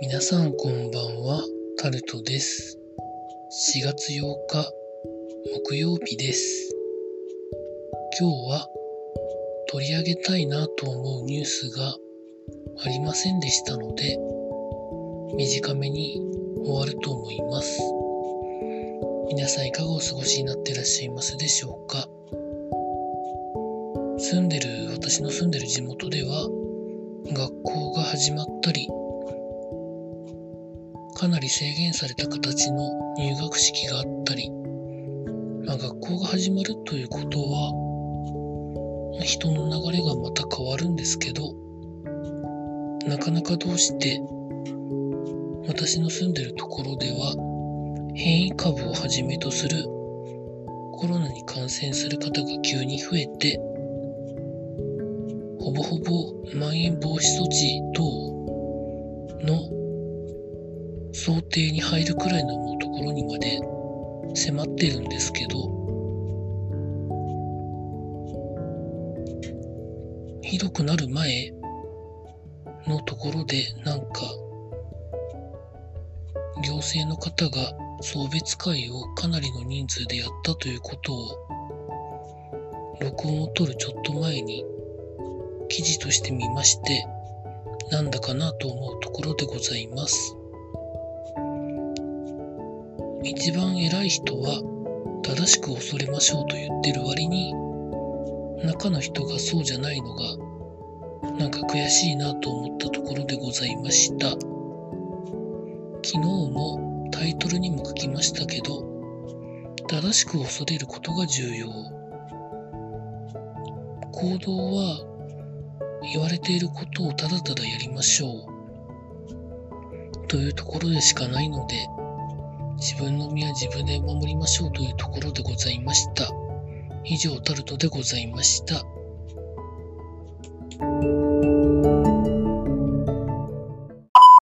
皆さんこんばんは、タルトです。4月8日、木曜日です。今日は取り上げたいなと思うニュースがありませんでしたので、短めに終わると思います。皆さんいかがお過ごしになってらっしゃいますでしょうか住んでる、私の住んでる地元では、学校が始まったり、かなり制限された形の入学式があったり、まあ、学校が始まるということは、人の流れがまた変わるんですけど、なかなかどうして、私の住んでるところでは、変異株をはじめとするコロナに感染する方が急に増えて、ほぼほぼまん延防止措置等の想定に入るくらいのところにまで迫ってるんですけど、ひどくなる前のところでなんか行政の方が送別会をかなりの人数でやったということを録音を取るちょっと前に記事として見ましてなんだかなと思うところでございます。一番偉い人は正しく恐れましょうと言ってる割に中の人がそうじゃないのがなんか悔しいなと思ったところでございました。昨日もタイトルにも書きましたけど正しく恐れることが重要。行動は言われていることをただただやりましょう。というところでしかないので自分の身は自分で守りましょうというところでございました。以上タルトでございました。